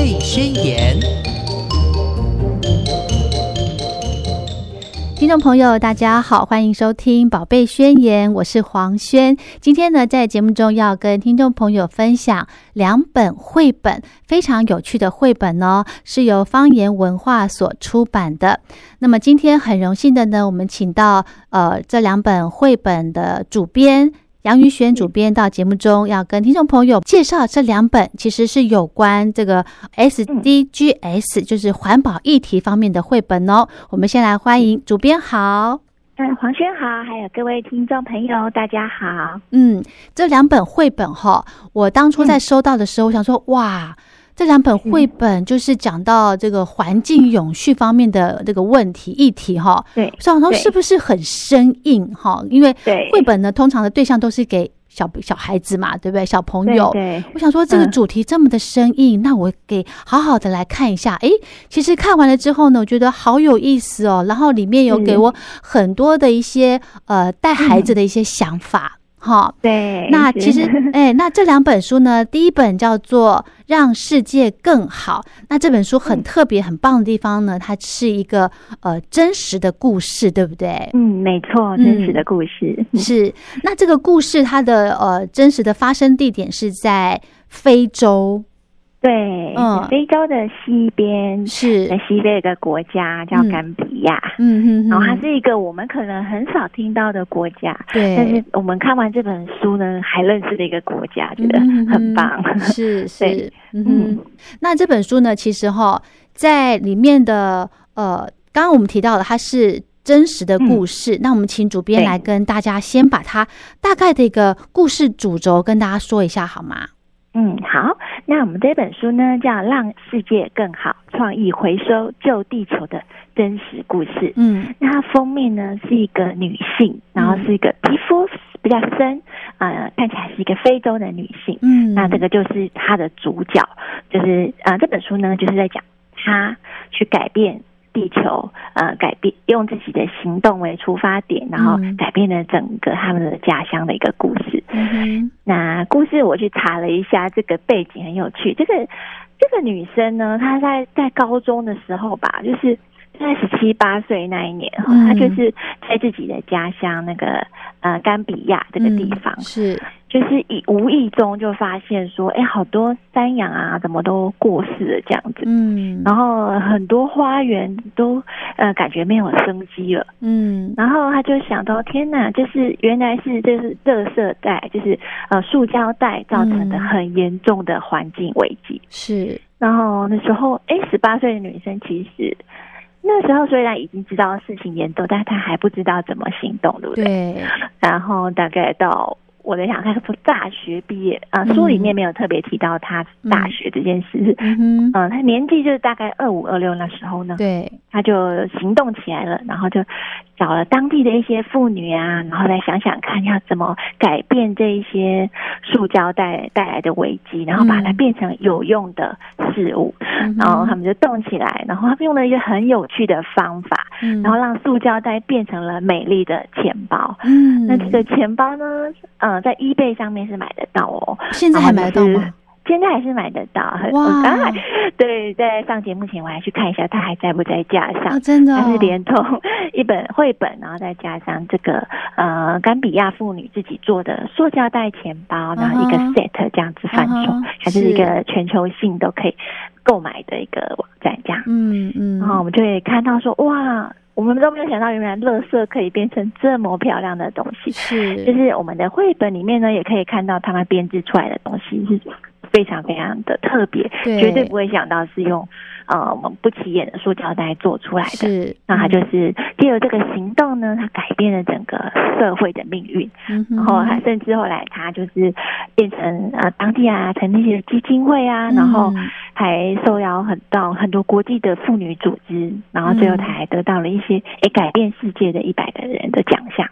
贝宣言》。听众朋友，大家好，欢迎收听《宝贝宣言》，我是黄轩。今天呢，在节目中要跟听众朋友分享两本绘本，非常有趣的绘本哦，是由方言文化所出版的。那么今天很荣幸的呢，我们请到呃这两本绘本的主编。杨宇轩主编到节目中要跟听众朋友介绍这两本，其实是有关这个 SDGs，就是环保议题方面的绘本哦。我们先来欢迎主编好，嗯，黄轩好，还有各位听众朋友，大家好。嗯，这两本绘本哈，我当初在收到的时候，我想说哇。这两本绘本就是讲到这个环境永续方面的这个问题议题哈，对，想说是不是很生硬哈？因为绘本呢，通常的对象都是给小小孩子嘛，对不对？小朋友，对，我想说这个主题这么的生硬，那我给好好的来看一下。哎，其实看完了之后呢，我觉得好有意思哦。然后里面有给我很多的一些呃带孩子的一些想法。好，对，那其实，哎，那这两本书呢，第一本叫做《让世界更好》，那这本书很特别、很棒的地方呢，它是一个呃真实的故事，对不对？嗯，没错，真实的故事是。那这个故事它的呃真实的发生地点是在非洲。对，嗯，非洲的西边是。在西边一个国家叫甘比亚，嗯哼，然后它是一个我们可能很少听到的国家，对，但是我们看完这本书呢，还认识了一个国家，觉得很棒，是 是，嗯，那这本书呢，其实哈，在里面的呃，刚刚我们提到的，它是真实的故事，那我们请主编来跟大家先把它大概的一个故事主轴跟大家说一下好吗？嗯，好，那我们这本书呢叫《让世界更好：创意回收救地球的真实故事》。嗯，那它封面呢是一个女性，然后是一个皮肤比较深，呃，看起来是一个非洲的女性。嗯，那这个就是它的主角，就是呃，这本书呢就是在讲她去改变。地球呃改变，用自己的行动为出发点，然后改变了整个他们的家乡的一个故事。嗯那故事我去查了一下，这个背景很有趣。这个这个女生呢，她在在高中的时候吧，就是在十七八岁那一年，她就是在自己的家乡那个呃甘比亚这个地方。是。就是以无意中就发现说，哎，好多山羊啊，怎么都过世了这样子，嗯，然后很多花园都呃感觉没有生机了，嗯，然后他就想到，天哪，就是原来是这是垃圾袋，就是呃塑胶袋造成的很严重的环境危机，是。然后那时候，哎，十八岁的女生其实那时候虽然已经知道事情严重，但是她还不知道怎么行动，对不对？对。然后大概到。我在想，他从大学毕业啊，书里面没有特别提到他大学这件事。嗯，他年纪就是大概二五二六那时候呢，对，他就行动起来了，然后就找了当地的一些妇女啊，然后来想想看要怎么改变这一些塑胶袋带来的危机，然后把它变成有用的事物。然后他们就动起来，然后他们用了一个很有趣的方法，然后让塑胶袋变成了美丽的钱包。嗯，那这个钱包呢？嗯，在 eBay 上面是买得到哦。现在还买得到吗？现在还是买得到。哇！刚才对，在上节目前我还去看一下，它还在不在架上？真的，它是连同 一本绘本，然后再加上这个呃，甘比亚妇女自己做的塑胶袋钱包，然后一个 set 这样子贩售，还是一个全球性都可以购买的一个网站，这样。嗯嗯。然后我们就会看到说，哇！我们都没有想到，原来乐色可以变成这么漂亮的东西。是，就是我们的绘本里面呢，也可以看到他们编织出来的东西是非常非常的特别，绝对不会想到是用。呃，我们不起眼的塑胶袋做出来的，是，那它就是借由这个行动呢，它改变了整个社会的命运，然后他甚至后来它就是变成呃当地啊成立一些基金会啊，然后还受邀很到很多国际的妇女组织，然后最后他还得到了一些诶改变世界的一百个人的奖项，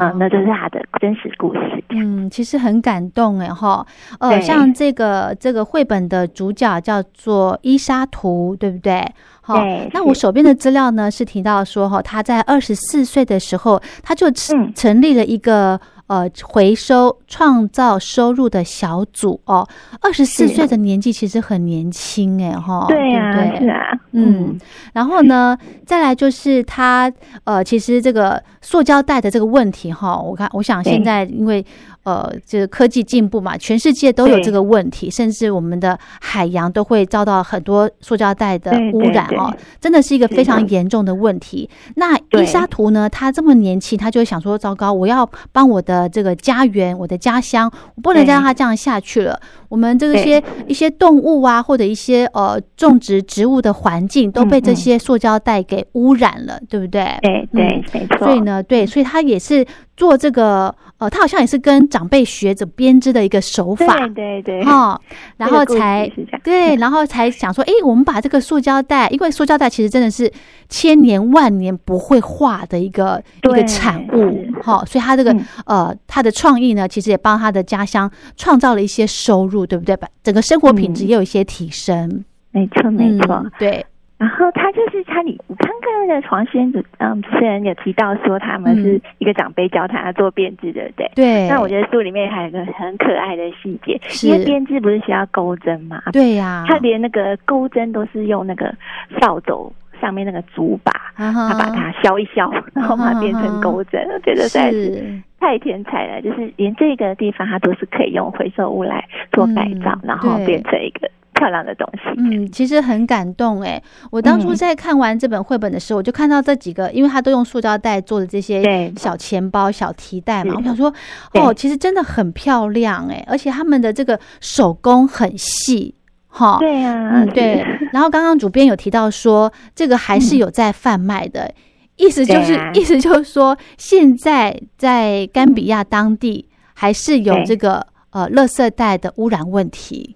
哇，那这是他的真实故事。嗯，其实很感动哎哈，呃，像这个这个绘本的主角叫做伊莎图。对不对？好，那我手边的资料呢是提到说，哈，他在二十四岁的时候，他就成立了一个。呃回收创造收入的小组哦。二十四岁的年纪其实很年轻哎哈，对呀，是啊，嗯。然后呢，再来就是他呃，其实这个塑胶袋的这个问题哈，我看我想现在因为。呃，这个科技进步嘛，全世界都有这个问题，甚至我们的海洋都会遭到很多塑胶袋的污染哦，真的是一个非常严重的问题。那伊莎图呢，他这么年轻，他就会想说：糟糕，我要帮我的这个家园、我的家乡，我不能再让它这样下去了。我们这些一些动物啊，或者一些呃种植植物的环境都被这些塑胶袋给污染了，对不对？对对，没错。所以呢，对，所以他也是。做这个，呃，他好像也是跟长辈学着编织的一个手法，对对对，哈，然后才对，然后才想说，哎，我们把这个塑胶袋，因为塑胶袋其实真的是千年万年不会化的一个一个产物，哈，所以他这个呃，他的创意呢，其实也帮他的家乡创造了一些收入，对不对？把整个生活品质也有一些提升，没错没错，对。然后他就是他，你你看看那个黄先主，嗯，主持人有提到说他们是一个长辈教他做编织，对不对？对。那我觉得书里面还有一个很可爱的细节，因为编织不是需要钩针嘛？对呀。他连那个钩针都是用那个扫帚上面那个竹把，他把它削一削，然后把它变成钩针。我觉得在是太天才了，就是连这个地方它都是可以用回收物来做改造，然后变成一个。漂亮的东西，嗯，其实很感动哎。我当初在看完这本绘本的时候，我就看到这几个，因为他都用塑胶袋做的这些小钱包、小提袋嘛。我想说，哦，其实真的很漂亮哎，而且他们的这个手工很细，哈，对呀，嗯，对。然后刚刚主编有提到说，这个还是有在贩卖的，意思就是，意思就是说，现在在甘比亚当地还是有这个呃，垃圾袋的污染问题。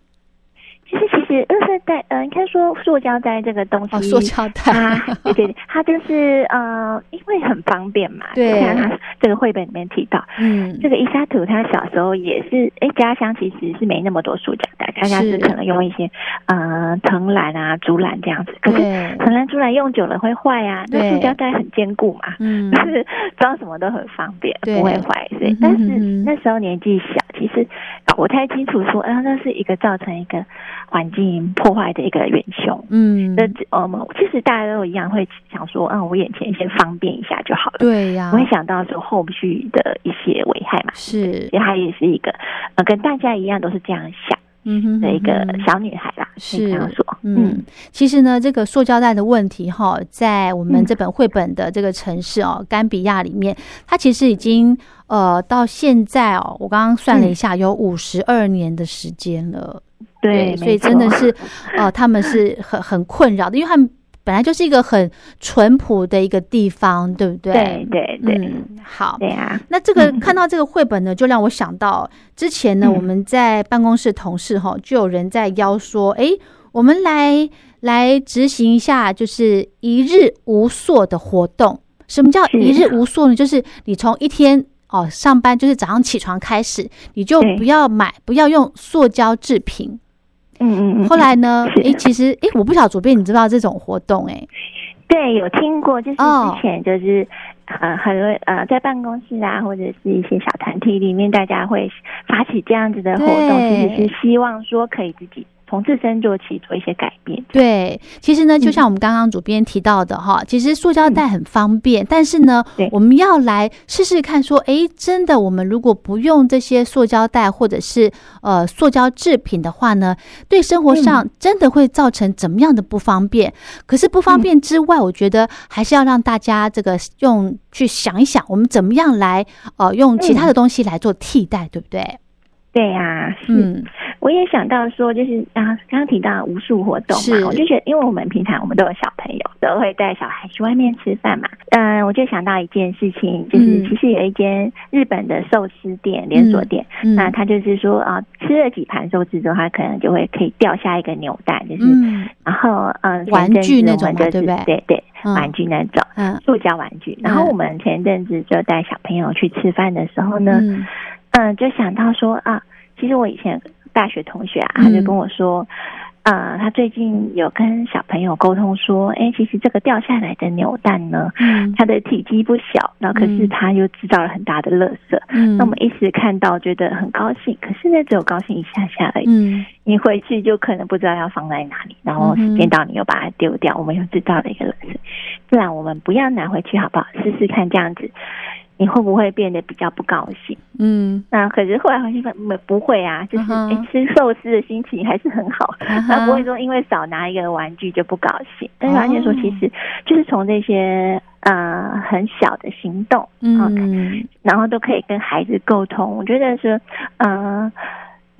垃圾袋，嗯，应该说塑胶袋这个东西，塑胶袋，对对对，它就是呃，因为很方便嘛。对。像他这个绘本里面提到，嗯，这个伊莎图他小时候也是，哎，家乡其实是没那么多塑胶袋，大家是可能用一些呃藤篮啊、竹篮这样子。可是藤篮、竹篮用久了会坏啊，那塑胶袋很坚固嘛，嗯，就是装什么都很方便，不会坏。所以，但是那时候年纪小，其实搞不太清楚说，啊，那是一个造成一个环境。破坏的一个元凶，嗯，那我们其实大家都一样会想说，嗯，我眼前先方便一下就好了，对呀，不会想到说后续的一些危害嘛，是，所以她也是一个，呃，跟大家一样都是这样想，嗯哼，的一个小女孩啦，是。这样说，嗯，其实呢，这个塑胶袋的问题哈，在我们这本绘本的这个城市哦，甘比亚里面，它其实已经呃到现在哦，我刚刚算了一下，有五十二年的时间了。对，所以真的是，哦，他们是很很困扰的，因为他们本来就是一个很淳朴的一个地方，对不对？对对对，嗯，好，对啊。那这个看到这个绘本呢，就让我想到之前呢，我们在办公室同事哈，就有人在邀说，哎，我们来来执行一下，就是一日无塑的活动。什么叫一日无塑呢？就是你从一天。哦，上班就是早上起床开始，你就不要买，不要用塑胶制品。嗯嗯嗯。后来呢？哎，其实哎，我不晓得左边，你知道这种活动？哎，对，有听过，就是之前就是呃，很多呃，在办公室啊，或者是一些小团体里面，大家会发起这样子的活动，其实是希望说可以自己。从自身做起，做一些改变。对，其实呢，就像我们刚刚主编提到的哈，其实塑胶袋很方便，但是呢，我们要来试试看，说，哎，真的，我们如果不用这些塑胶袋或者是呃塑胶制品的话呢，对生活上真的会造成怎么样的不方便？可是不方便之外，我觉得还是要让大家这个用去想一想，我们怎么样来呃用其他的东西来做替代，对不对？对呀，嗯，我也想到说，就是啊，刚刚提到无数活动嘛，我就觉得，因为我们平常我们都有小朋友，都会带小孩去外面吃饭嘛，嗯，我就想到一件事情，就是其实有一间日本的寿司店连锁店，那他就是说啊，吃了几盘寿司之后，他可能就会可以掉下一个扭蛋，就是，然后嗯，玩具那种，对不对？对对，玩具那种，嗯，塑胶玩具。然后我们前阵子就带小朋友去吃饭的时候呢。嗯，就想到说啊，其实我以前大学同学啊，他就跟我说，呃，他最近有跟小朋友沟通说，哎，其实这个掉下来的扭蛋呢，嗯，它的体积不小，然后可是它又制造了很大的垃圾，嗯，那我们一时看到觉得很高兴，可是呢，只有高兴一下下而已，嗯，你回去就可能不知道要放在哪里，然后时间到你又把它丢掉，我们又制造了一个垃圾，不然我们不要拿回去好不好？试试看这样子。你会不会变得比较不高兴？嗯，那可是后来发现没不会啊，就是哎吃寿司的心情还是很好，他不会说因为少拿一个玩具就不高兴。但是发现说，其实就是从这些呃很小的行动，嗯，然后都可以跟孩子沟通。我觉得是呃，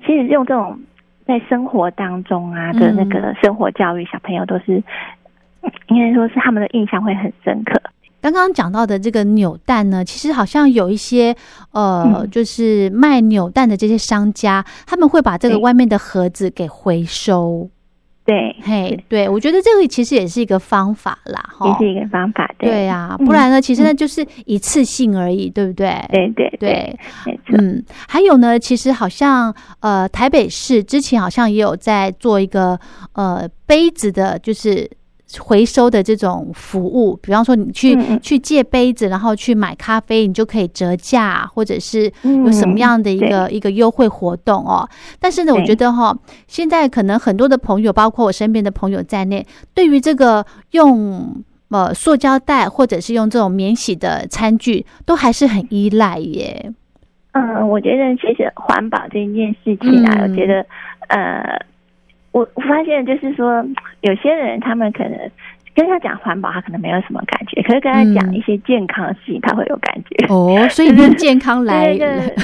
其实用这种在生活当中啊的那个生活教育，小朋友都是应该说是他们的印象会很深刻。刚刚讲到的这个扭蛋呢，其实好像有一些呃，就是卖扭蛋的这些商家，他们会把这个外面的盒子给回收。对，嘿，对，我觉得这个其实也是一个方法啦，也是一个方法。对啊，不然呢，其实呢就是一次性而已，对不对？对对对，嗯，还有呢，其实好像呃，台北市之前好像也有在做一个呃杯子的，就是。回收的这种服务，比方说你去去借杯子，然后去买咖啡，你就可以折价，或者是有什么样的一个一个优惠活动哦。但是呢，我觉得哈，现在可能很多的朋友，包括我身边的朋友在内，对于这个用呃塑胶袋或者是用这种免洗的餐具，都还是很依赖耶。嗯，我觉得其实环保这件事情啊，我觉得呃。我我发现就是说，有些人他们可能跟他讲环保，他可能没有什么感觉；，可是跟他讲一些健康的事情，他会有感觉。哦，所以用 健康来对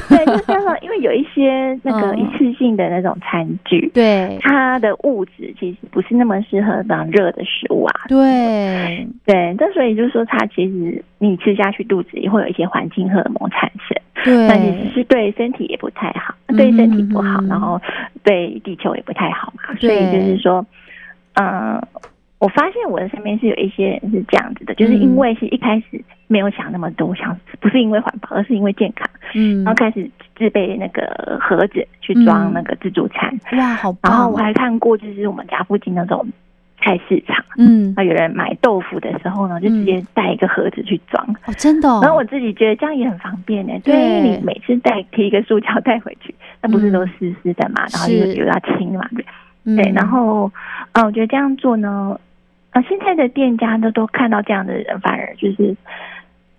对，就加上因为有一些那个一次性的那种餐具，对它的物质其实不是那么适合当热的食物啊。对对，那所以就是说，它其实你吃下去，肚子也会有一些环境荷尔蒙产生。对，那其实是对身体也不太好，对身体不好，然后对地球也不太好嘛。所以就是说，嗯，我发现我的身边是有一些人是这样子的，就是因为是一开始没有想那么多，想不是因为环保，而是因为健康，嗯，然后开始自备那个盒子去装那个自助餐。哇，好棒！然后我还看过，就是我们家附近那种。菜市场，嗯，啊，有人买豆腐的时候呢，就直接带一个盒子去装，哦，真的。然后我自己觉得这样也很方便呢，对，你每次带提一个塑胶袋回去，那不是都湿湿的嘛，然后又又要清嘛，对，对。然后，啊，我觉得这样做呢，啊，现在的店家呢都看到这样的人，反而就是。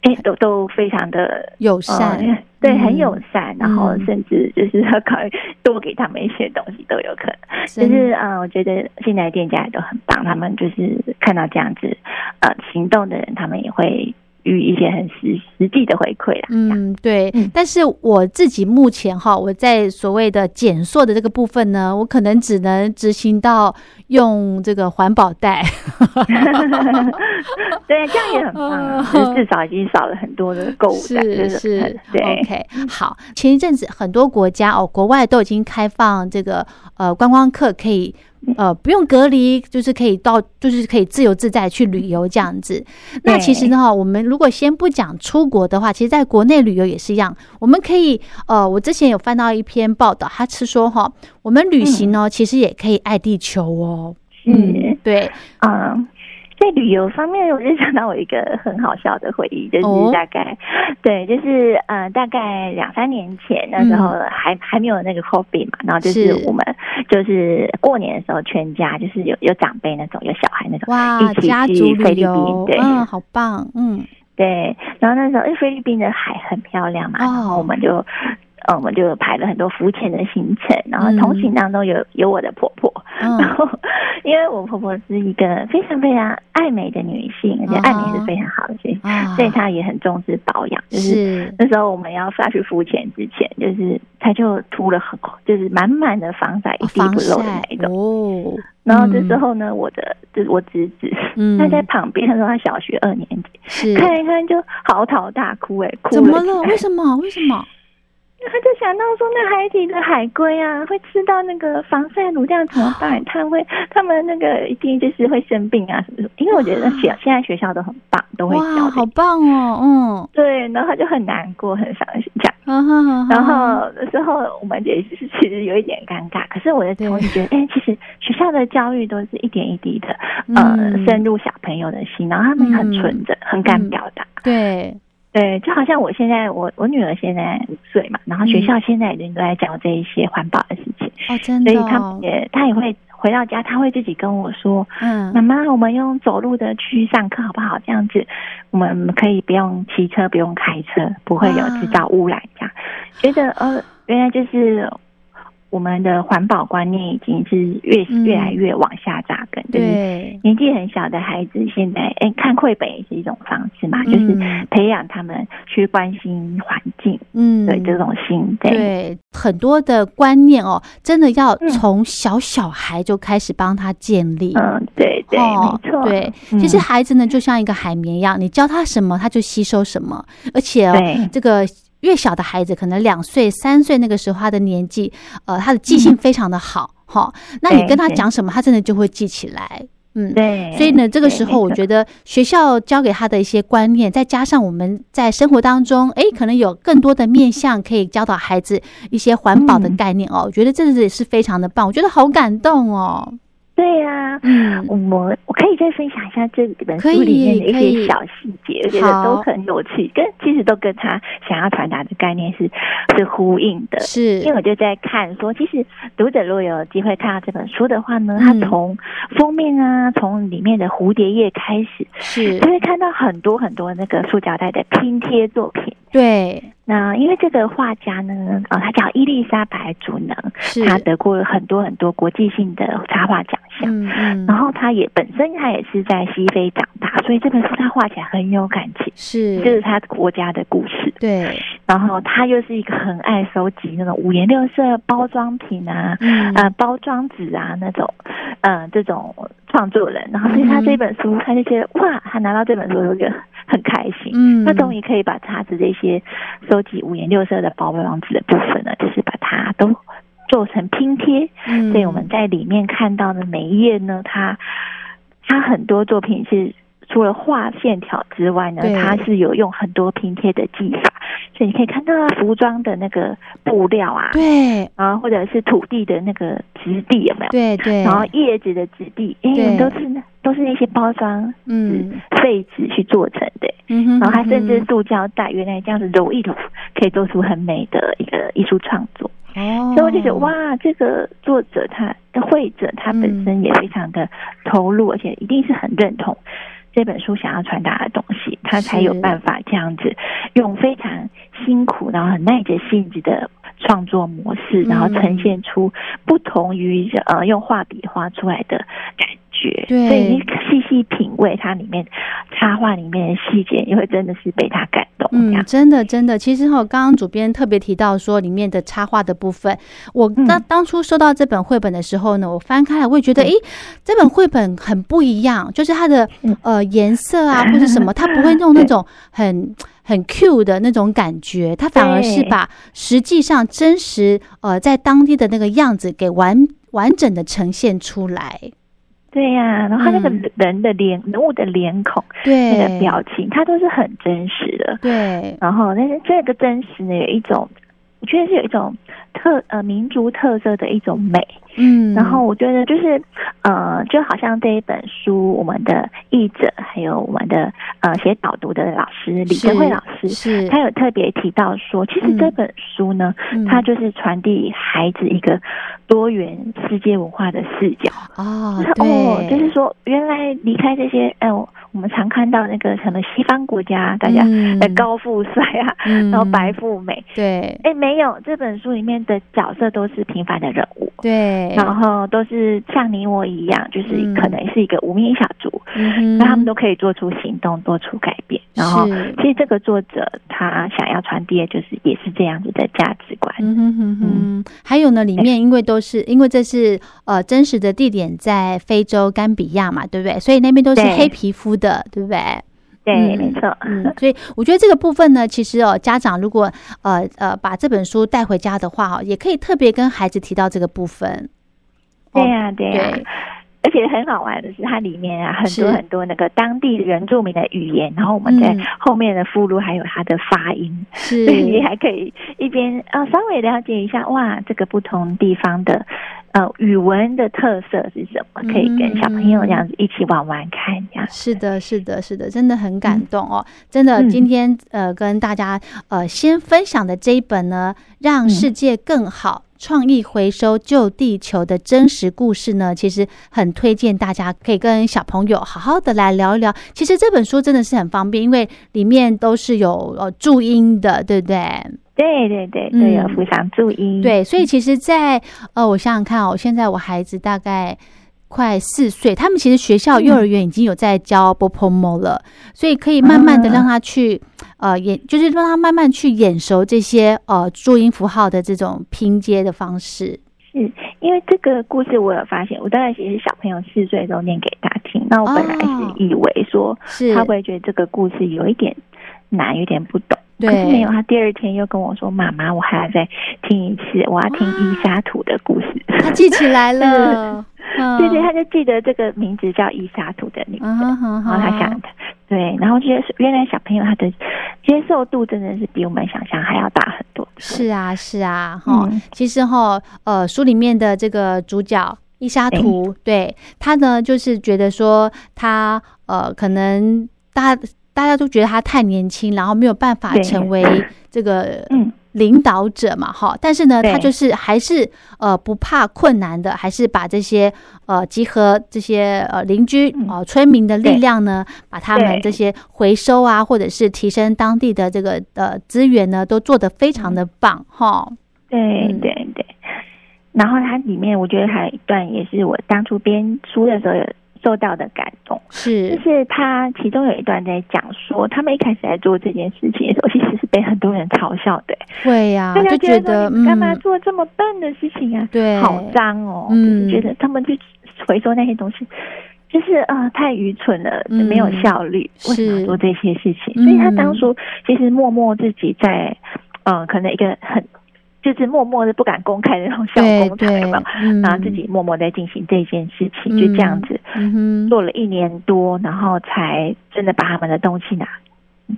哎，都都非常的友善，对，很友善，然后甚至就是要考虑多给他们一些东西都有可能。就是啊，我觉得现在店家也都很棒，他们就是看到这样子呃行动的人，他们也会。与一些很实实际的回馈啦。嗯，对。但是我自己目前哈，我在所谓的减塑的这个部分呢，我可能只能执行到用这个环保袋。对，这样也很棒，至少已经少了很多的购物袋。是是，对。OK，好。前一阵子很多国家哦，国外都已经开放这个呃观光客可以。呃，不用隔离，就是可以到，就是可以自由自在去旅游这样子。那其实呢，我们如果先不讲出国的话，其实在国内旅游也是一样。我们可以，呃，我之前有翻到一篇报道，他是说哈，我们旅行呢，其实也可以爱地球哦。嗯，对，嗯。在旅游方面，我就想到我一个很好笑的回忆，就是大概，对，就是呃，大概两三年前那时候还还没有那个 COVID 嘛，然后就是。我们就是过年的时候，全家就是有有长辈那种，有小孩那种，哇，一起去菲律宾，对，嗯，好棒，嗯，对，然后那时候因为菲律宾的海很漂亮嘛，然后我们就。嗯，我们就排了很多浮潜的行程，然后同行当中有有我的婆婆，然后因为我婆婆是一个非常非常爱美的女性，而且爱美是非常好的，所以所以她也很重视保养。就是那时候我们要下去浮潜之前，就是她就涂了很就是满满的防晒，一滴不漏的那种。哦，然后这时候呢，我的就是我侄子，他在旁边，他说他小学二年级，看一看就嚎啕大哭，哎，哭怎么了？为什么？为什么？他就想到说，那海底的海龟啊，会吃到那个防晒乳，这样怎么办？他会，他们那个一定就是会生病啊，什么什么。因为我觉得学现在学校都很棒，都会教。好棒哦，嗯，对，然后他就很难过，很伤心这样。然后那时候我们也是其实有一点尴尬，可是我的同学觉得，哎，其实学校校的教育都是一点一滴的，呃，深入小朋友的心，然后他们很纯真，很敢表达。对对，就好像我现在，我我女儿现在五岁嘛，然后学校现在已经都在讲这一些环保的事情。哦，真的。所以她也，她也会回到家，她会自己跟我说：“嗯，妈妈，我们用走路的去上课好不好？这样子，我们可以不用骑车，不用开车，不会有制造污染。”这样，觉得呃，原来就是。我们的环保观念已经是越越来越往下扎根，对。年纪很小的孩子，现在哎看绘本也是一种方式嘛，就是培养他们去关心环境，嗯，对这种心，对很多的观念哦，真的要从小小孩就开始帮他建立，嗯，对对，没错，对，其实孩子呢就像一个海绵一样，你教他什么他就吸收什么，而且这个。越小的孩子，可能两岁、三岁那个时候，他的年纪，呃，他的记性非常的好，哈。那你跟他讲什么，他真的就会记起来，嗯，对。所以呢，这个时候我觉得学校教给他的一些观念，再加上我们在生活当中，哎，可能有更多的面向可以教导孩子一些环保的概念哦。我觉得这也是非常的棒，我觉得好感动哦。对呀，嗯，我我可以再分享一下这本书里面的一些小细节，我觉得都很有趣，跟其实都跟他想要传达的概念是是呼应的。是，因为我就在看说，其实读者如果有机会看到这本书的话呢，他从封面啊，从里面的蝴蝶叶开始，是就会看到很多很多那个塑胶袋的拼贴作品。对。那因为这个画家呢，呃，他叫伊丽莎白·祖能，他得过很多很多国际性的插画奖项。嗯嗯。然后他也本身他也是在西非长大，所以这本书他画起来很有感情。是，就是他国家的故事。对。然后他又是一个很爱收集那种五颜六色包装品啊，嗯呃，包装纸啊那种，呃，这种创作人。然后所以他这本书，他就觉得哇，他拿到这本书就觉得很开心。嗯。他终于可以把他的这些。收集五颜六色的包装纸的部分呢，就是把它都做成拼贴。嗯，所以我们在里面看到的每一页呢，它它很多作品是除了画线条之外呢，它是有用很多拼贴的技法。所以你可以看到服装的那个布料啊，对，然后或者是土地的那个质地有没有？对对，然后叶子的质地，哎，都是都是那些包装嗯废纸去做成的。嗯哼，然后它甚至塑胶袋，原来这样子揉一揉，可以做出很美的一个艺术创作。哦，所以我就觉得哇，这个作者他的绘者他本身也非常的投入，而且一定是很认同。这本书想要传达的东西，他才有办法这样子用非常辛苦，然后很耐着性子的创作模式，然后呈现出不同于呃用画笔画出来的感觉。对，所以你细细品味它里面插画里面的细节，你会真的是被他感动。嗯，真的真的。其实哈，刚刚主编特别提到说里面的插画的部分，我当当初收到这本绘本的时候呢，我翻开来我也觉得，哎，这本绘本很不一样，就是它的呃。颜色啊，或者什么，它不会用那种很很 Q 的那种感觉，它反而是把实际上真实呃在当地的那个样子给完完整的呈现出来。对呀，然后他那个人的脸人物的脸孔，对。那个表情，它都是很真实的。对，然后但是这个真实呢，有一种，我觉得是有一种特呃民族特色的一种美。嗯，然后我觉得就是，呃，就好像这一本书，我们的译者还有我们的呃写导读的老师李德慧老师，是，他有特别提到说，其实这本书呢，它就是传递孩子一个多元世界文化的视角哦，哦，就是说原来离开这些，哎，我们常看到那个什么西方国家，大家的高富帅啊，然后白富美，对，哎，没有这本书里面的角色都是平凡的人物，对。然后都是像你我一样，就是可能是一个无名小卒，那他们都可以做出行动，做出改变。然后，其实这个作者他想要传递的就是也是这样子的价值观。嗯哼哼哼。还有呢，里面因为都是因为这是呃真实的地点在非洲甘比亚嘛，对不对？所以那边都是黑皮肤的，对不对？对，没错。嗯，所以我觉得这个部分呢，其实哦，家长如果呃呃把这本书带回家的话，哦，也可以特别跟孩子提到这个部分。对呀，对呀。而且很好玩的是，它里面啊很多很多那个当地原住民的语言，然后我们在后面的附录还有它的发音，是，所以你还可以一边啊稍微了解一下，哇，这个不同地方的呃语文的特色是什么，可以跟小朋友这样子一起玩玩看，这样。是的，是的，是的，真的很感动哦，真的，今天呃跟大家呃先分享的这一本呢，让世界更好。创意回收救地球的真实故事呢，其实很推荐大家可以跟小朋友好好的来聊一聊。其实这本书真的是很方便，因为里面都是有呃注音的，对不对？对对对，都有附上注音。对，所以其实，在呃，我想想看哦，现在我孩子大概。快四岁，他们其实学校幼儿园已经有在教波波猫了，所以可以慢慢的让他去呃演，就是让他慢慢去眼熟这些呃注音符号的这种拼接的方式。是因为这个故事我有发现，我当然其实小朋友四岁时候念给他听，那我本来是以为说他会觉得这个故事有一点难，有点不懂。可是没有，他第二天又跟我说：“妈妈，我还要再听一次，我要听伊莎图的故事。”他记起来了。对对，他就记得这个名字叫伊莎图的女的，然后他想的，对，然后觉得原来小朋友他的接受度真的是比我们想象还要大很多。是啊，是啊，哈，其实哈，呃，书里面的这个主角伊莎图，对他呢，就是觉得说他呃，可能大大家都觉得他太年轻，然后没有办法成为这个嗯。领导者嘛，哈，但是呢，他就是还是呃不怕困难的，还是把这些呃集合这些呃邻居啊村民的力量呢，把他们这些回收啊，或者是提升当地的这个呃资源呢，都做得非常的棒，哈。对对对，然后它里面我觉得还有一段也是我当初编书的时候。受到的感动是，就是他其中有一段在讲说，他们一开始在做这件事情的时候，其实是被很多人嘲笑的。对呀，就觉得干嘛做这么笨的事情啊？对，好脏哦，就是觉得他们去回收那些东西，就是啊，太愚蠢了，没有效率，为什么做这些事情？所以他当初其实默默自己在，嗯，可能一个很。就是默默的不敢公开的那种小工厂嘛，然后自己默默在进行这件事情，就这样子。做了一年多，然后才真的把他们的东西拿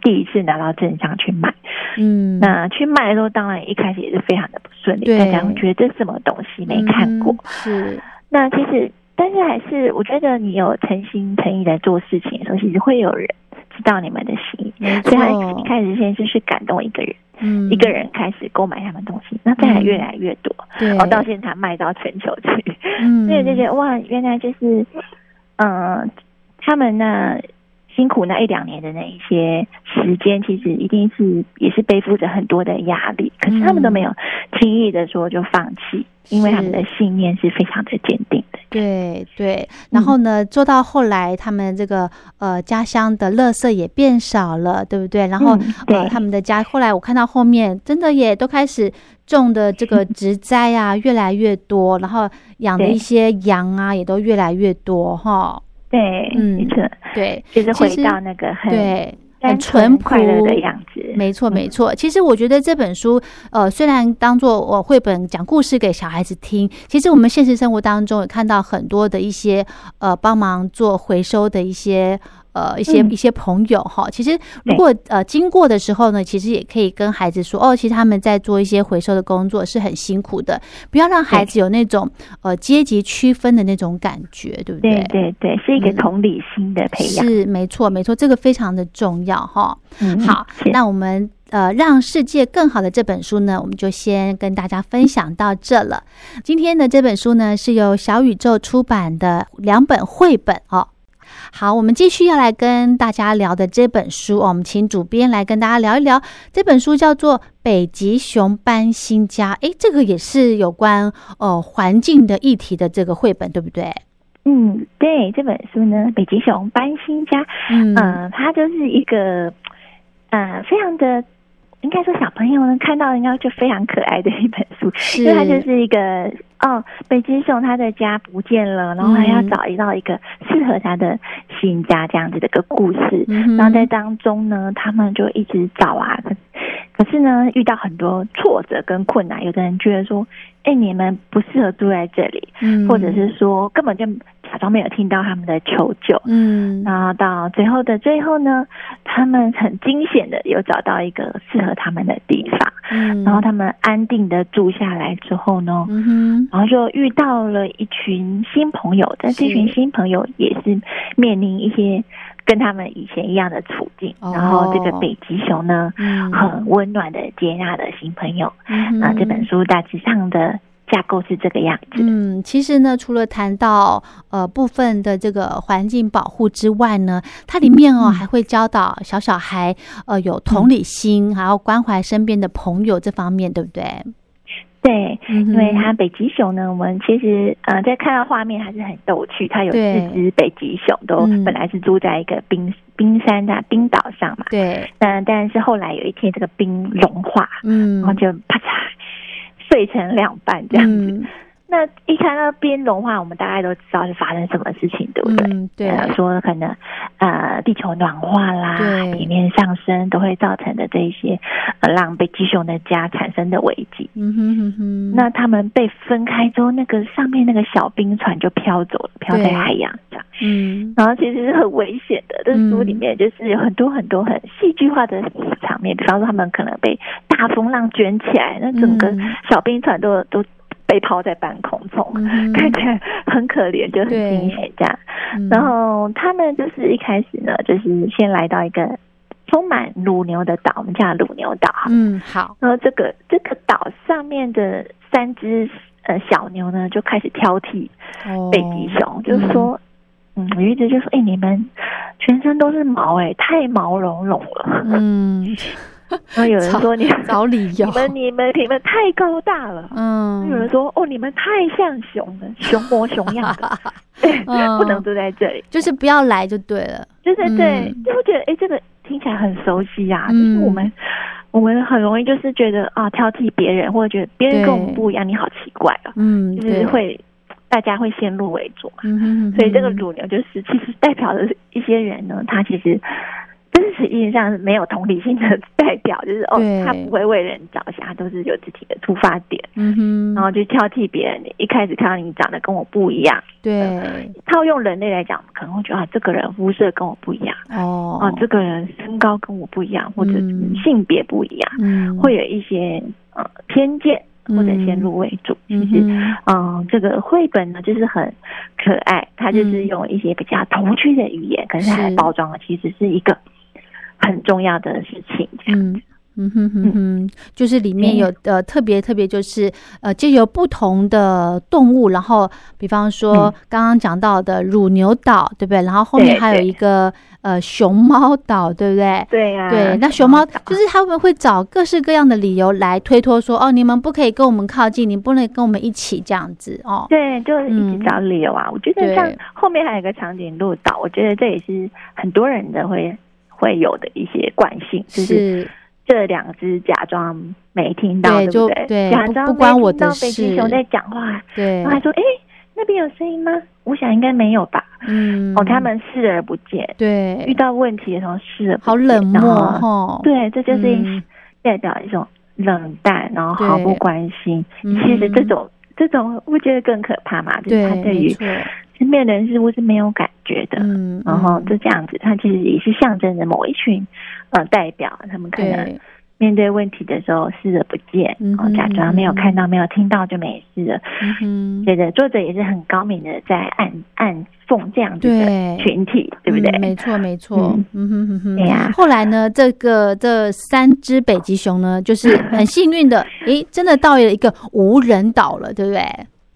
第一次拿到镇上去卖。嗯，那去卖的时候，当然一开始也是非常的不顺利，大家会觉得这是什么东西没看过。是，那其实但是还是我觉得你有诚心诚意在做事情的时候，其实会有人知道你们的心，所以他一开始先就是感动一个人。嗯，一个人开始购买他们东西，那再来越来越多，对，哦，到现在卖到全球去，嗯，所以就觉得哇，原来就是，嗯，他们那辛苦那一两年的那一些时间，其实一定是也是背负着很多的压力，可是他们都没有轻易的说就放弃。因为他们的信念是非常的坚定的，对对。然后呢，做到后来，他们这个呃家乡的垃圾也变少了，对不对？然后呃，他们的家后来我看到后面真的也都开始种的这个植栽啊越来越多，然后养的一些羊啊也都越来越多哈。对，嗯，对，就是回到那个很对。很淳朴的样子，没错没错。其实我觉得这本书，呃，虽然当做我绘本讲故事给小孩子听，其实我们现实生活当中也看到很多的一些呃帮忙做回收的一些。呃，一些一些朋友哈，其实如果呃经过的时候呢，其实也可以跟孩子说哦，其实他们在做一些回收的工作是很辛苦的，不要让孩子有那种呃阶级区分的那种感觉，对不对？对对对，是一个同理心的培养，是没错没错，这个非常的重要哈。嗯好，那我们呃让世界更好的这本书呢，我们就先跟大家分享到这了。今天的这本书呢，是由小宇宙出版的两本绘本哦。好，我们继续要来跟大家聊的这本书哦，我们请主编来跟大家聊一聊这本书，叫做《北极熊搬新家》。诶，这个也是有关呃环境的议题的这个绘本，对不对？嗯，对，这本书呢，《北极熊搬新家》，嗯，它就是一个呃非常的。应该说，小朋友呢看到应该就非常可爱的一本书，因为它就是一个哦，北极熊它的家不见了，然后还要找到一个适合它的新家这样子的一个故事。然后在当中呢，他们就一直找啊，可是呢，遇到很多挫折跟困难，有的人觉得说，哎，你们不适合住在这里，嗯，或者是说根本就假装没有听到他们的求救，嗯，然后到最后的最后呢，他们很惊险的有找到一个适合他们的地方，嗯，然后他们安定的住下来之后呢，嗯哼，然后就遇到了一群新朋友，但这群新朋友也是面临一些。跟他们以前一样的处境，然后这个北极熊呢，很温暖的接纳了新朋友。那这本书大致上的架构是这个样子。嗯，其实呢，除了谈到呃部分的这个环境保护之外呢，它里面哦还会教导小小孩呃有同理心，还要关怀身边的朋友这方面，对不对？对，因为它北极熊呢，我们其实呃在看到画面还是很逗趣。它有四只北极熊，都本来是住在一个冰冰山在冰岛上嘛。对，但但是后来有一天这个冰融化，嗯，然后就啪嚓碎成两半这样子。那一看到冰融化，我们大概都知道是发生什么事情，对不对？对，说可能呃地球暖化啦，地面上升都会造成的这一些呃让北极熊的家产生的危机。嗯哼哼哼。那他们被分开之后，那个上面那个小冰船就飘走了，飘在海洋上。嗯。然后其实是很危险的，这书里面就是有很多很多很戏剧化的场面，比方说他们可能被大风浪卷起来，那整个小冰船都都。被抛在半空中，看起来很可怜，就很惊险这样。然后他们就是一开始呢，就是先来到一个充满乳牛的岛，我们叫乳牛岛。嗯，好。然后这个这个岛上面的三只呃小牛呢，就开始挑剔北极熊，就是说，嗯，有一直就说：“哎，你们全身都是毛，哎，太毛茸茸了。”嗯。然后有人说你找理由，你们你们你们太高大了。嗯，有人说哦，你们太像熊了，熊模熊样的，不能住在这里，就是不要来就对了。对对对，就会觉得哎，这个听起来很熟悉啊。就是我们我们很容易就是觉得啊，挑剔别人，或者觉得别人跟我们不一样，你好奇怪啊。嗯，就是会大家会先入为主。嗯哼，所以这个乳牛就是其实代表的一些人呢，他其实。真实意义上是没有同理心的代表，就是哦，他不会为人着想，他都是有自己的出发点，嗯哼，然后就挑剔别人。一开始看到你长得跟我不一样，对，套用人类来讲，可能会觉得啊，这个人肤色跟我不一样，哦，啊，这个人身高跟我不一样，或者性别不一样，嗯，会有一些呃偏见或者先入为主。其实，嗯，这个绘本呢，就是很可爱，它就是用一些比较童趣的语言，可是它的包装其实是一个。很重要的事情，嗯嗯哼哼哼，就是里面有呃特别特别，就是呃，就有不同的动物，然后比方说刚刚讲到的乳牛岛，对不对？然后后面还有一个呃熊猫岛，对不对？对呀，对，那熊猫就是他们会找各式各样的理由来推脱说，哦，你们不可以跟我们靠近，你不能跟我们一起这样子哦。对，就一直找理由啊。我觉得像后面还有一个长颈鹿岛，我觉得这也是很多人的会。会有的一些惯性，就是这两只假装没听到，对不对？假装没听到北极熊在讲话，对，然后还说：“哎，那边有声音吗？”我想应该没有吧。嗯，哦，他们视而不见，对，遇到问题的时候视而好冷漠哈。对，这就是代表一种冷淡，然后毫不关心。其实这种这种，我觉得更可怕嘛，就是他对于。身边人事物是没有感觉的，嗯，然后就这样子，它其实也是象征着某一群呃代表，他们可能面对问题的时候视而不见，然后假装没有看到、没有听到就没事了。嗯，对的作者也是很高明的，在暗暗讽这样子的群体，对不对？没错，没错。嗯哼哼哼，对呀。后来呢，这个这三只北极熊呢，就是很幸运的，诶，真的到了一个无人岛了，对不对？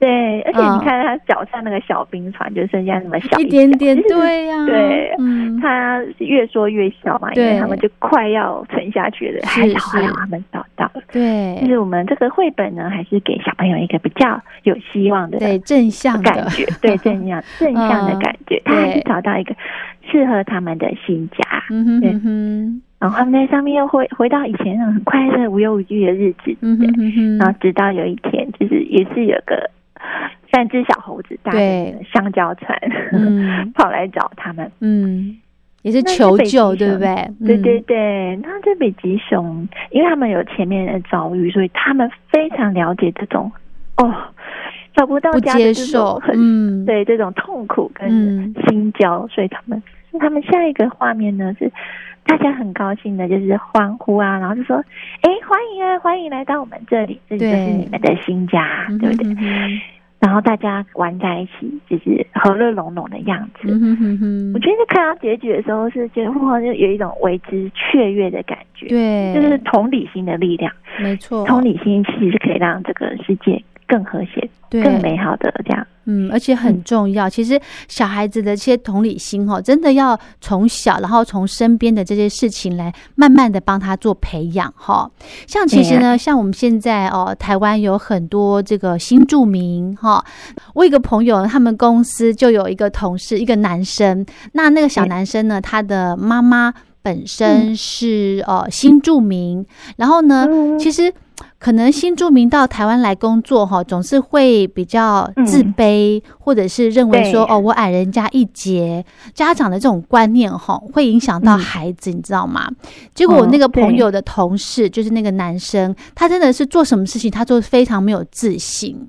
对，而且你看他脚上那个小冰船，就剩下那么小一点点，对呀，对，嗯，他越说越小嘛，因为他们就快要沉下去了，还好让他们找到了。对，就是我们这个绘本呢，还是给小朋友一个比较有希望的，对正向感觉，对正向正向的感觉，他还是找到一个适合他们的新家。嗯哼哼，然后他们在上面又回回到以前那种很快乐、无忧无虑的日子。嗯哼哼，然后直到有一天，就是也是有个。三只小猴子搭着香蕉船，跑来找他们。嗯，也是求救，对不对？对对对，那这北极熊，因为他们有前面的遭遇，所以他们非常了解这种哦找不到家的这种很对这种痛苦跟心焦，所以他们他们下一个画面呢是大家很高兴的，就是欢呼啊，然后就说：“哎，欢迎啊，欢迎来到我们这里，这里就是你们的新家，对不对？”然后大家玩在一起，就是和乐融融的样子。我觉得看到结局的时候，是觉得哇，就有一种为之雀跃的感觉。对，就是同理心的力量。没错，同理心其实是可以让这个世界更和谐、更美好的这样。嗯，而且很重要。其实小孩子的这些同理心哦，真的要从小，然后从身边的这些事情来慢慢的帮他做培养哈。像其实呢，像我们现在哦，台湾有很多这个新住民哈。我一个朋友，他们公司就有一个同事，一个男生。那那个小男生呢，他的妈妈本身是呃新住民，然后呢，其实。可能新住民到台湾来工作哈，总是会比较自卑，或者是认为说哦，我矮人家一截。家长的这种观念哈，会影响到孩子，你知道吗？结果我那个朋友的同事，就是那个男生，他真的是做什么事情，他都非常没有自信。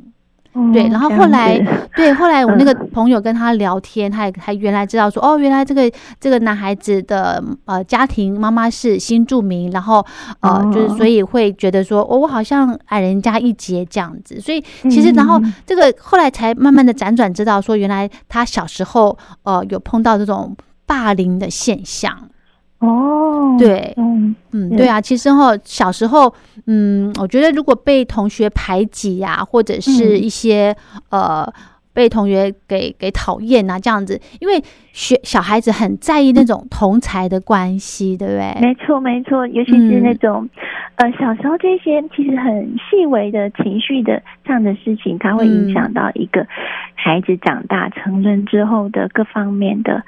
对，然后后来，对，后来我那个朋友跟他聊天，他也他原来知道说，哦，原来这个这个男孩子的呃家庭妈妈是新住民，然后呃就是所以会觉得说，哦，我好像矮人家一截这样子，所以其实然后这个后来才慢慢的辗转知道说，原来他小时候呃有碰到这种霸凌的现象。哦，对，嗯嗯，对啊，其实哈，小时候，嗯，我觉得如果被同学排挤呀，或者是一些呃被同学给给讨厌啊，这样子，因为学小孩子很在意那种同才的关系，对不对？没错，没错，尤其是那种呃小时候这些其实很细微的情绪的这样的事情，它会影响到一个孩子长大成人之后的各方面的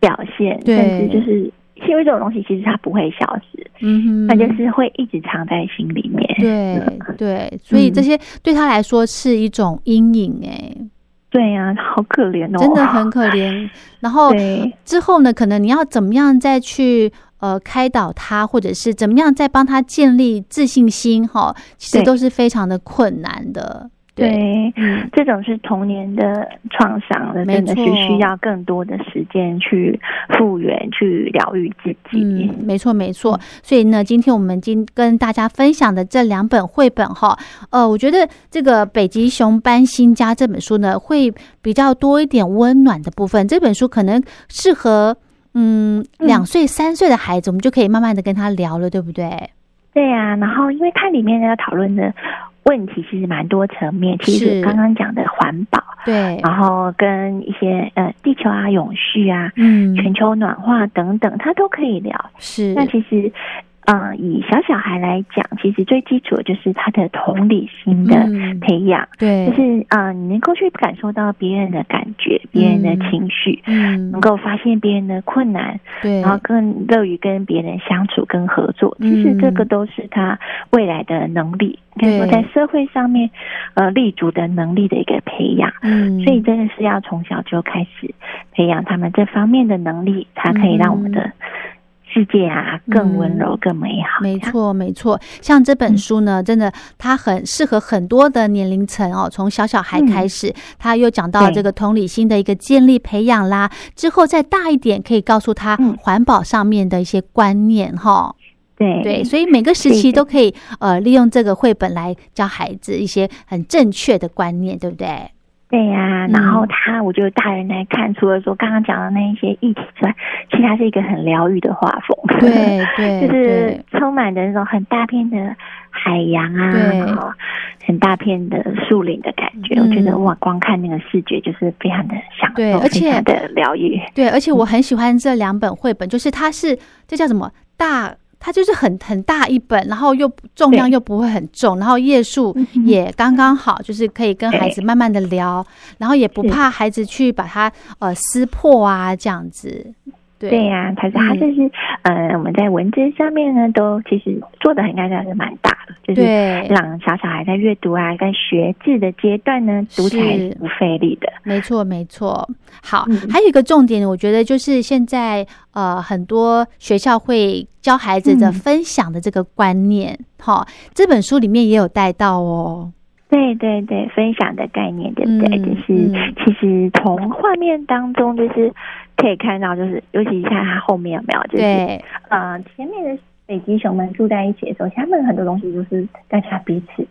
表现，甚至就是。因为这种东西其实它不会消失，嗯哼，它就是会一直藏在心里面。对 对，所以这些对他来说是一种阴影哎。对呀，好可怜哦，真的很可怜。然后之后呢，可能你要怎么样再去呃开导他，或者是怎么样再帮他建立自信心哈，其实都是非常的困难的。对，嗯，这种是童年的创伤了，真的是需要更多的时间去复原、去疗愈自己。嗯，没错，没错。所以呢，今天我们今跟大家分享的这两本绘本哈，呃，我觉得这个《北极熊搬新家》这本书呢，会比较多一点温暖的部分。这本书可能适合嗯两岁、三岁的孩子，我们就可以慢慢的跟他聊了，对不对？对呀，然后因为它里面要讨论的。问题其实蛮多层面，其实刚刚讲的环保，对，然后跟一些呃地球啊、永续啊、嗯、全球暖化等等，它都可以聊。是，那其实。嗯，以小小孩来讲，其实最基础的就是他的同理心的培养。对，就是啊，你能够去感受到别人的感觉、别人的情绪，嗯，能够发现别人的困难，对，然后更乐于跟别人相处跟合作。其实这个都是他未来的能力，可以说在社会上面呃立足的能力的一个培养。嗯，所以真的是要从小就开始培养他们这方面的能力，才可以让我们的。世界啊，更温柔、更美好。没错，没错。像这本书呢，真的，它很适合很多的年龄层哦。从小小孩开始，他又讲到这个同理心的一个建立、培养啦。之后再大一点，可以告诉他环保上面的一些观念哈。对对，所以每个时期都可以呃利用这个绘本来教孩子一些很正确的观念，对不对？对呀，然后他，我觉得大人来看，除了说刚刚讲的那一些议题之外，其实他是一个很疗愈的画风，对 对，就是充满着那种很大片的海洋啊，然后很大片的树林的感觉。我觉得哇，光看那个视觉就是非常的享受，而且的疗愈。对，而且我很喜欢这两本绘本，就是它是这叫什么大。它就是很很大一本，然后又重量又不会很重，然后页数也刚刚好，就是可以跟孩子慢慢的聊，然后也不怕孩子去把它呃撕破啊这样子。对呀，他是他就是，呃，我们在文字上面呢，都其实做的应该算是蛮大的，就是让小小孩在阅读啊，在学字的阶段呢，读起来是不费力的。没错，没错。好，还有一个重点，我觉得就是现在呃，很多学校会教孩子的分享的这个观念，哈，这本书里面也有带到哦。对对对，分享的概念对不对？就是其实从画面当中，就是可以看到，就是尤其看它后面有没有，就是呃，前面的北极熊们住在一起的时候，他们很多东西都是大家彼此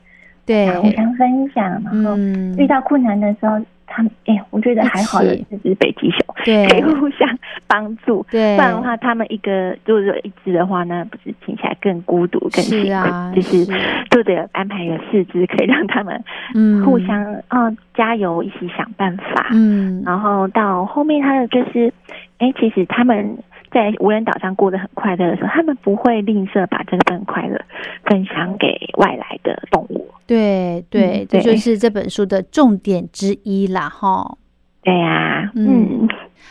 对互相分享，然后遇到困难的时候。他们哎，我觉得还好的这只北极熊，对，可以互相帮助。对，不然的话，他们一个如果说一只的话，那不是听起来更孤独、更辛苦？就是都得安排有四只，可以让他们嗯互相啊加油，一起想办法。嗯，然后到后面，他的就是，哎，其实他们。在无人岛上过得很快乐的时候，他们不会吝啬把这份快乐分享给外来的动物。对对，这就是这本书的重点之一啦，哈。对呀，嗯，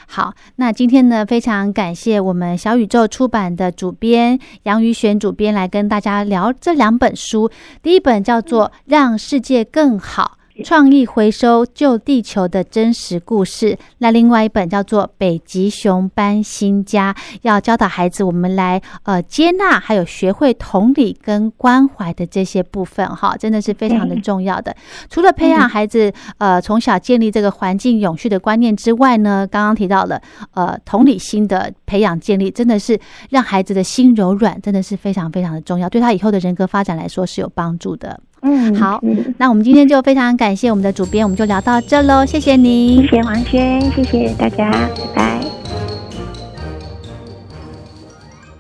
好，那今天呢，非常感谢我们小宇宙出版的主编杨宇璇主编来跟大家聊这两本书。第一本叫做《让世界更好》。创意回收救地球的真实故事。那另外一本叫做《北极熊搬新家》，要教导孩子我们来呃接纳，还有学会同理跟关怀的这些部分哈，真的是非常的重要的。除了培养孩子呃从小建立这个环境永续的观念之外呢，刚刚提到了呃同理心的培养建立，真的是让孩子的心柔软，真的是非常非常的重要，对他以后的人格发展来说是有帮助的。嗯，好，那我们今天就非常感谢我们的主编，我们就聊到这喽，谢谢您，谢谢王轩，谢谢大家，拜拜。